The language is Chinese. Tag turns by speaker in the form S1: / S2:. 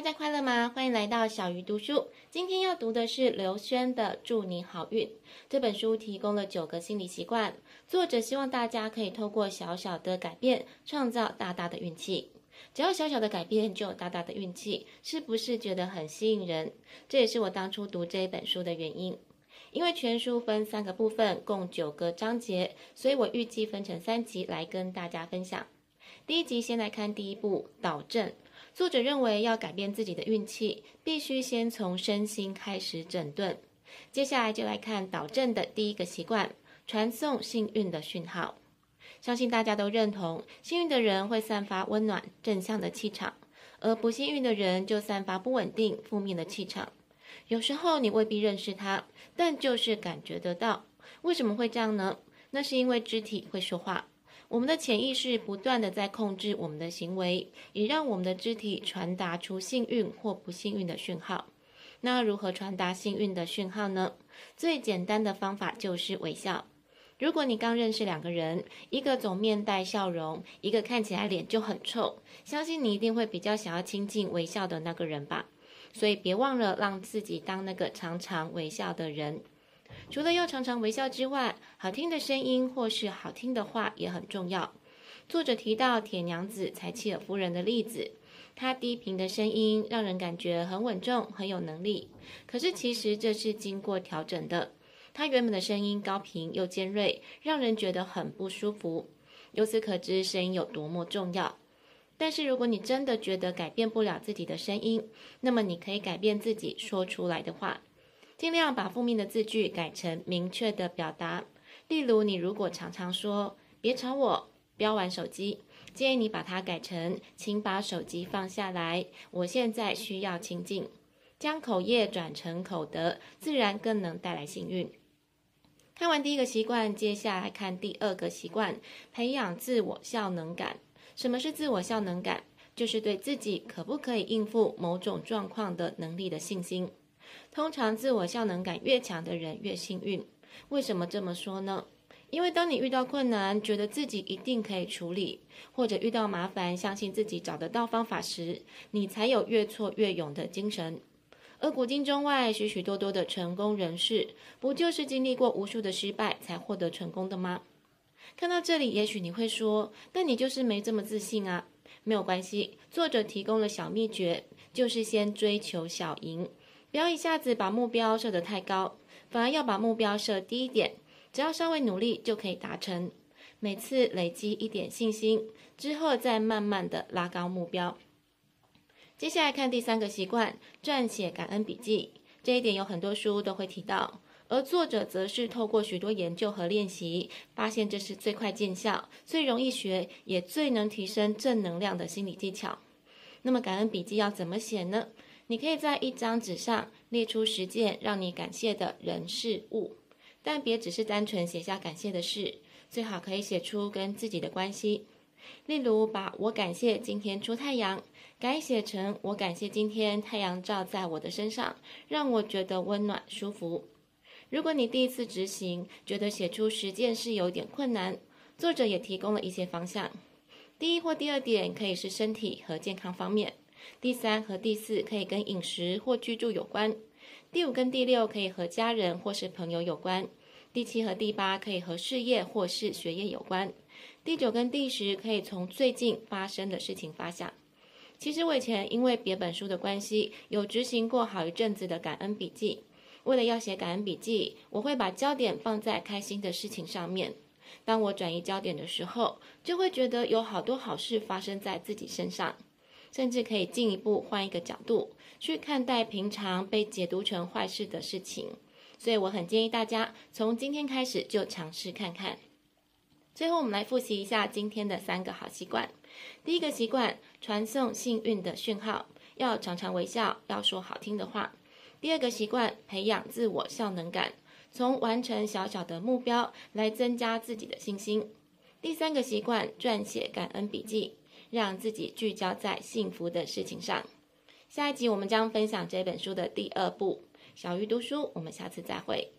S1: 大家快乐吗？欢迎来到小鱼读书。今天要读的是刘轩的《祝你好运》这本书，提供了九个心理习惯。作者希望大家可以透过小小的改变，创造大大的运气。只要小小的改变，就有大大的运气，是不是觉得很吸引人？这也是我当初读这一本书的原因。因为全书分三个部分，共九个章节，所以我预计分成三集来跟大家分享。第一集先来看第一步，导正。作者认为，要改变自己的运气，必须先从身心开始整顿。接下来就来看导正的第一个习惯：传送幸运的讯号。相信大家都认同，幸运的人会散发温暖、正向的气场，而不幸运的人就散发不稳定、负面的气场。有时候你未必认识他，但就是感觉得到。为什么会这样呢？那是因为肢体会说话。我们的潜意识不断地在控制我们的行为，也让我们的肢体传达出幸运或不幸运的讯号。那如何传达幸运的讯号呢？最简单的方法就是微笑。如果你刚认识两个人，一个总面带笑容，一个看起来脸就很臭，相信你一定会比较想要亲近微笑的那个人吧。所以别忘了让自己当那个常常微笑的人。除了要常常微笑之外，好听的声音或是好听的话也很重要。作者提到铁娘子柴契尔夫人的例子，她低频的声音让人感觉很稳重、很有能力。可是其实这是经过调整的，她原本的声音高频又尖锐，让人觉得很不舒服。由此可知声音有多么重要。但是如果你真的觉得改变不了自己的声音，那么你可以改变自己说出来的话。尽量把负面的字句改成明确的表达。例如，你如果常常说“别吵我”，“不要玩手机”，建议你把它改成“请把手机放下来，我现在需要清静”。将口业转成口德，自然更能带来幸运。看完第一个习惯，接下来看第二个习惯：培养自我效能感。什么是自我效能感？就是对自己可不可以应付某种状况的能力的信心。通常自我效能感越强的人越幸运。为什么这么说呢？因为当你遇到困难，觉得自己一定可以处理，或者遇到麻烦，相信自己找得到方法时，你才有越挫越勇的精神。而古今中外许许多多的成功人士，不就是经历过无数的失败才获得成功的吗？看到这里，也许你会说：“但你就是没这么自信啊。”没有关系，作者提供了小秘诀，就是先追求小赢。不要一下子把目标设得太高，反而要把目标设低一点，只要稍微努力就可以达成。每次累积一点信心之后，再慢慢的拉高目标。接下来看第三个习惯，撰写感恩笔记。这一点有很多书都会提到，而作者则是透过许多研究和练习，发现这是最快见效、最容易学，也最能提升正能量的心理技巧。那么感恩笔记要怎么写呢？你可以在一张纸上列出十件让你感谢的人事物，但别只是单纯写下感谢的事，最好可以写出跟自己的关系。例如，把我感谢今天出太阳改写成我感谢今天太阳照在我的身上，让我觉得温暖舒服。如果你第一次执行，觉得写出十件事有点困难，作者也提供了一些方向。第一或第二点可以是身体和健康方面。第三和第四可以跟饮食或居住有关，第五跟第六可以和家人或是朋友有关，第七和第八可以和事业或是学业有关，第九跟第十可以从最近发生的事情发想。其实我以前因为别本书的关系，有执行过好一阵子的感恩笔记。为了要写感恩笔记，我会把焦点放在开心的事情上面。当我转移焦点的时候，就会觉得有好多好事发生在自己身上。甚至可以进一步换一个角度去看待平常被解读成坏事的事情，所以我很建议大家从今天开始就尝试看看。最后，我们来复习一下今天的三个好习惯。第一个习惯，传送幸运的讯号，要常常微笑，要说好听的话。第二个习惯，培养自我效能感，从完成小小的目标来增加自己的信心。第三个习惯，撰写感恩笔记。让自己聚焦在幸福的事情上。下一集我们将分享这本书的第二部。小鱼读书，我们下次再会。